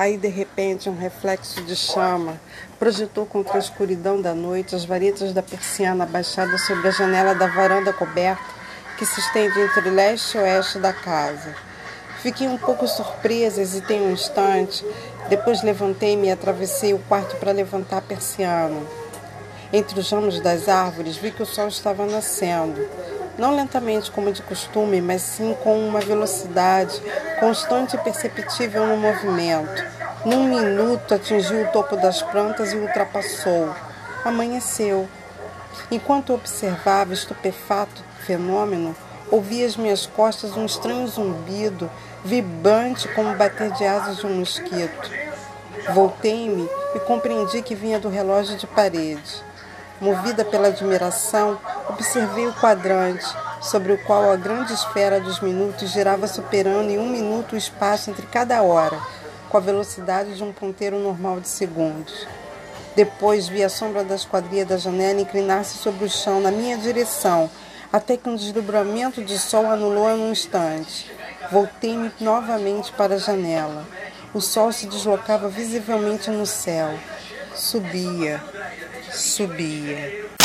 Aí, de repente, um reflexo de chama projetou contra a escuridão da noite as varetas da persiana abaixada sobre a janela da varanda coberta que se estende entre leste e oeste da casa. Fiquei um pouco surpresa, hesitei um instante, depois levantei-me e atravessei o quarto para levantar a persiana. Entre os ramos das árvores vi que o sol estava nascendo não lentamente como de costume, mas sim com uma velocidade constante e perceptível no movimento. Num minuto atingiu o topo das plantas e ultrapassou. Amanheceu. Enquanto observava estupefato o fenômeno, ouvi às minhas costas um estranho zumbido, vibrante como bater de asas de um mosquito. Voltei-me e compreendi que vinha do relógio de parede. Movida pela admiração, observei o quadrante, sobre o qual a grande esfera dos minutos girava superando em um minuto o espaço entre cada hora, com a velocidade de um ponteiro normal de segundos. Depois vi a sombra da esquadria da janela inclinar-se sobre o chão na minha direção, até que um desdobramento de sol anulou-a num instante. Voltei-me novamente para a janela. O sol se deslocava visivelmente no céu. Subia, subia.